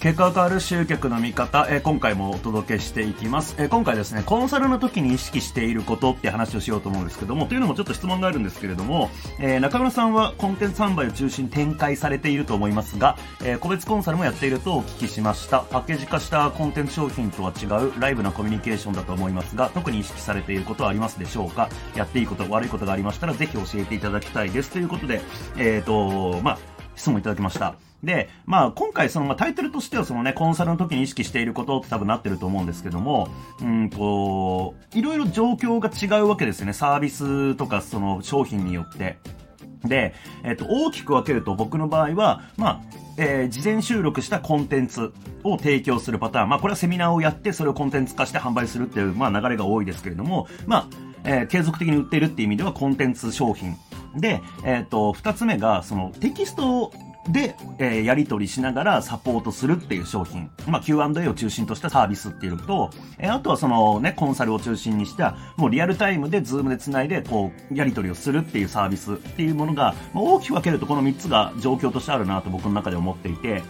結果が変わる集客の見方、えー今回もお届けしていきます、えー今回ですね、コンサルの時に意識していることって話をしようと思うんですけども、というのもちょっと質問があるんですけれども、えー中村さんはコンテンツ販売を中心に展開されていると思いますが、え個別コンサルもやっているとお聞きしました。パッケージ化したコンテンツ商品とは違うライブなコミュニケーションだと思いますが、特に意識されていることはありますでしょうか？やっていいこと、悪いことがありましたら、ぜひ教えていただきたいです。ということで、えっ、と、まあ、質問いただきました。で、まあ、今回、その、まあ、タイトルとしては、そのね、コンサルの時に意識していることって多分なってると思うんですけども、うんと、いろいろ状況が違うわけですよね。サービスとか、その、商品によって。で、えっと、大きく分けると僕の場合は、まあ、えー事前収録したコンテンツを提供するパターン。まあ、これはセミナーをやって、それをコンテンツ化して販売するっていう、まあ、流れが多いですけれども、まあ、えー継続的に売っているっていう意味ではコンテンツ商品。で、えっ、と、二つ目が、そのテキストで、えーやり取りしながらサポートするっていう商品。まあ、Q&A を中心としたサービスっていうのと、えーあとはそのね、コンサルを中心にした、もうリアルタイムでズームで繋いで、こう、やり取りをするっていうサービスっていうものが、まあ、大きく分けるとこの3つが状況としてあるなと僕の中で思っていて、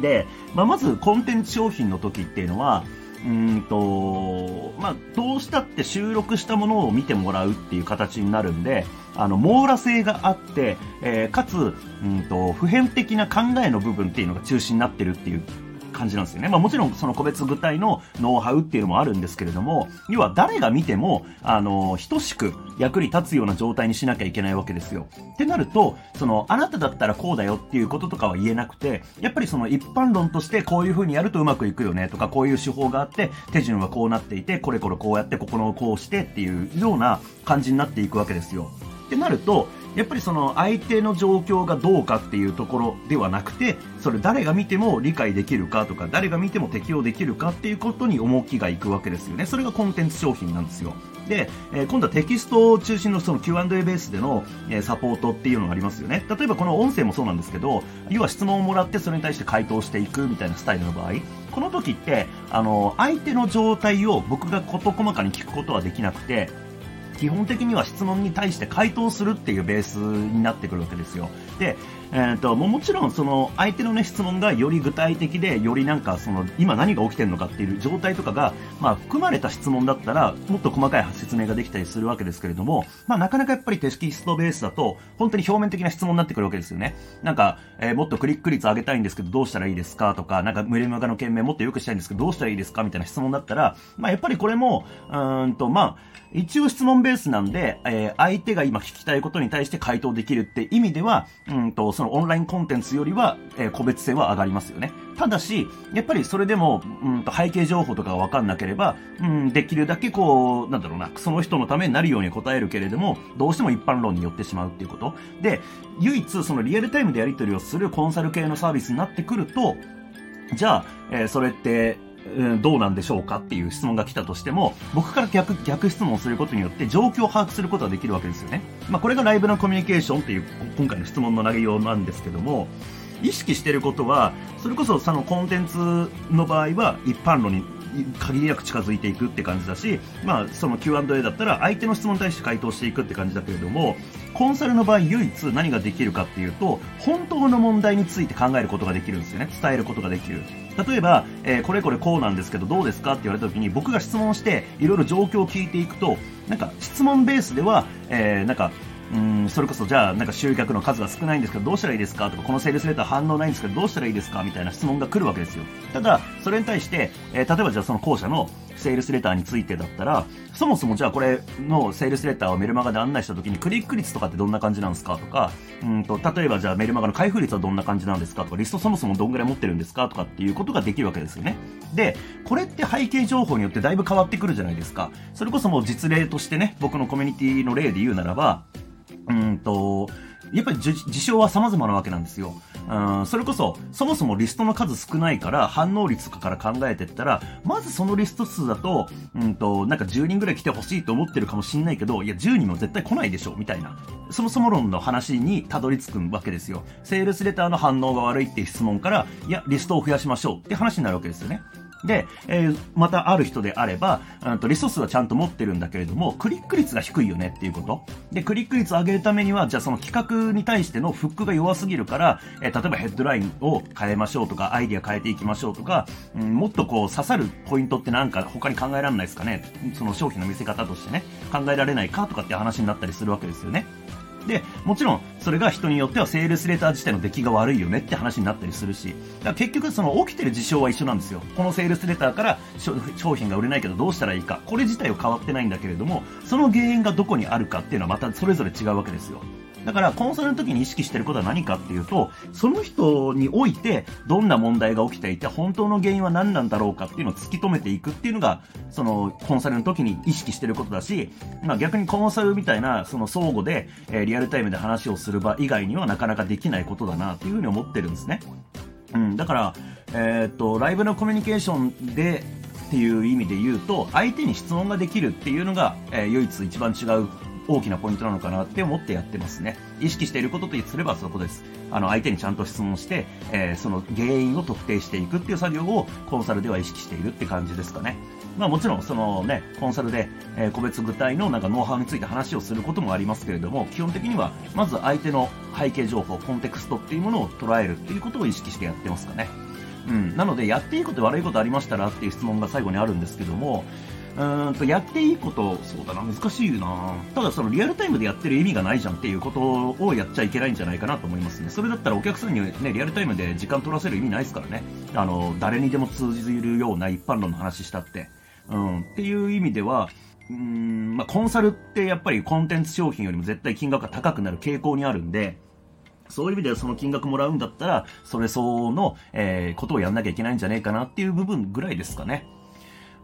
で、まあ、まずコンテンツ商品の時っていうのは、うんと、まあ、どうしたって収録したものを見てもらうっていう形になるんで、あの、網羅性があって、えーかつ、うんと、普遍的な考えの部分っていうのが中心になってるっていう感じなんですよね。まあもちろんその個別具体のノウハウっていうのもあるんですけれども、要は誰が見ても、あの、等しく役に立つような状態にしなきゃいけないわけですよ。ってなると、その、あなただったらこうだよっていうこととかは言えなくて、やっぱりその一般論としてこういう風にやるとうまくいくよねとか、こういう手法があって、手順はこうなっていて、これこれこうやって、ここのこうしてっていうような感じになっていくわけですよ。ってなると、やっぱりその相手の状況がどうかっていうところではなくて、それ誰が見ても理解できるかとか、誰が見ても適用できるかっていうことに重きがいくわけですよね。それがコンテンツ商品なんですよ。で、えー今度はテキストを中心のその Q&A ベースでの、えーサポートっていうのがありますよね。例えばこの音声もそうなんですけど、要は質問をもらってそれに対して回答していくみたいなスタイルの場合、この時って、あの、相手の状態を僕が事細かに聞くことはできなくて、基本的には質問に対して回答するっていうベースになってくるわけですよ。で、えー、とももちろんその相手の、ね、質問がより具体的でよりなんかその今何が起きてるのかっていう状態とかが、まあ、含まれた質問だったらもっと細かい説明ができたりするわけですけれども、まあ、なかなかやっぱりテキストベースだと本当に表面的な質問になってくるわけですよね。なんか、えーもっとクリック率上げたいんですけどどうしたらいいですかとか、なんかメルマガの件名もっと良くしたいんですけどどうしたらいいですかみたいな質問だったら、まあ、やっぱりこれも、うんと、まあ、一応質問ベースなんで、えー相手が今聞きたいことに対して回答できるって意味では、うんと、そのオンラインコンテンツよりは、えー個別性は上がりますよね。ただし、やっぱりそれでも、うんと、背景情報とかがわかんなければ、うん、できるだけこう、なんだろうな、その人のためになるように答えるけれども、どうしても一般論によってしまうっていうこと。で、唯一そのリアルタイムでやり取りをするコンサル系のサービスになってくると、じゃあ、えーそれって、どうなんでしょうかっていう質問が来たとしても、僕から逆、逆質問をすることによって状況を把握することができるわけですよね。まあこれがライブのコミュニケーションっていう今回の質問の内容なんですけども、意識してることは、それこそそのコンテンツの場合は一般論に限りなく近づいていくって感じだし、まあその Q&A だったら相手の質問に対して回答していくって感じだけれども、コンサルの場合唯一何ができるかっていうと、本当の問題について考えることができるんですよね。伝えることができる。例えば、えーこれこれこうなんですけどどうですかって言われた時に僕が質問していろいろ状況を聞いていくと、なんか質問ベースでは、えーなんか、うんそれこそじゃあなんか集客の数が少ないんですけどどうしたらいいですかとかこのセールスレター反応ないんですけどどうしたらいいですかみたいな質問が来るわけですよ。ただそれに対して、えー例えばじゃあその後者のセールスレターについてだったらそもそもじゃあこれのセールスレターをメルマガで案内した時にクリック率とかってどんな感じなんですかとかうんと例えばじゃあメルマガの開封率はどんな感じなんですかとかリストそもそもどんぐらい持ってるんですかとかっていうことができるわけですよね。でこれって背景情報によってだいぶ変わってくるじゃないですか。それこそもう実例としてね僕のコミュニティの例で言うならばんと、やっぱり事事象は様々なわけなんですよ。うん、それこそ、そもそもリストの数少ないから、反応率とかから考えてったら、まずそのリスト数だと、うんと、なんか10人ぐらい来てほしいと思ってるかもしんないけど、いや、10人も絶対来ないでしょ、みたいな。そもそも論の話にたどり着くわけですよ。セールスレターの反応が悪いっていう質問から、いや、リストを増やしましょうって話になるわけですよね。で、えー、またある人であれば、うんとリソースはちゃんと持ってるんだけれども、クリック率が低いよねっていうこと。で、クリック率を上げるためには、じゃあその企画に対してのフックが弱すぎるから、えー、例えばヘッドラインを変えましょうとか、アイディア変えていきましょうとか、うん、もっとこう刺さるポイントってなんか他に考えられないですかね。その商品の見せ方としてね、考えられないかとかって話になったりするわけですよね。で、もちろん、それが人によってはセールスレター自体の出来が悪いよねって話になったりするし、だから結局その起きてる事象は一緒なんですよ。このセールスレターから商品が売れないけどどうしたらいいか。これ自体は変わってないんだけれども、その原因がどこにあるかっていうのはまたそれぞれ違うわけですよ。だからコンサルの時に意識してることは何かっていうと、その人においてどんな問題が起きていて、本当の原因は何なんだろうかっていうのを突き止めていくっていうのが、そのコンサルの時に意識してることだし、まあ逆にコンサルみたいな、その相互で、えー、リアルタイムで話をする場以外にはなかなかできないことだなっていうふうに思ってるんですね。うん、だから、えー、っと、ライブのコミュニケーションで、っていう意味で言うと、相手に質問ができるっていうのが、えー、唯一一番違う大きなポイントなのかなって思ってやってますね。意識していることとすればそこです。あの、相手にちゃんと質問して、えー、その原因を特定していくっていう作業をコンサルでは意識しているって感じですかね。まあもちろん、そのね、コンサルで、えー、個別具体のなんかノウハウについて話をすることもありますけれども、基本的には、まず相手の背景情報、コンテクストっていうものを捉えるっていうことを意識してやってますかね。うん。なので、やっていいこと悪いことありましたらっていう質問が最後にあるんですけども、うんと、やっていいこと、そうだな、難しいなただそのリアルタイムでやってる意味がないじゃんっていうことをやっちゃいけないんじゃないかなと思いますね。それだったらお客さんにね、リアルタイムで時間取らせる意味ないですからね。あの、誰にでも通じるような一般論の話したって。うん、っていう意味では、うん、まあ、コンサルってやっぱりコンテンツ商品よりも絶対金額が高くなる傾向にあるんで、そういう意味ではその金額もらうんだったら、それ相応の、えー、ことをやんなきゃいけないんじゃねえかなっていう部分ぐらいですかね。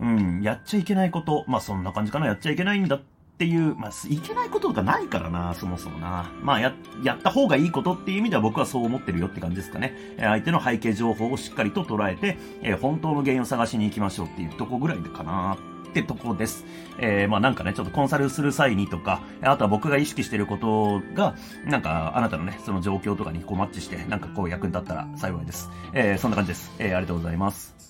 うん、やっちゃいけないこと、まあそんな感じかな、やっちゃいけないんだっていう、まあ、いけないこととかないからな、そもそもな。まあ、や、やった方がいいことっていう意味では僕はそう思ってるよって感じですかね。え相手の背景情報をしっかりと捉えて、えー、本当の原因を探しに行きましょうっていうとこぐらいかな。ってとこです。えー、まあなんかね、ちょっとコンサルする際にとか、あとは僕が意識してることが、なんかあなたのね、その状況とかにこうマッチして、なんかこう役に立ったら幸いです。えー、そんな感じです。えー、ありがとうございます。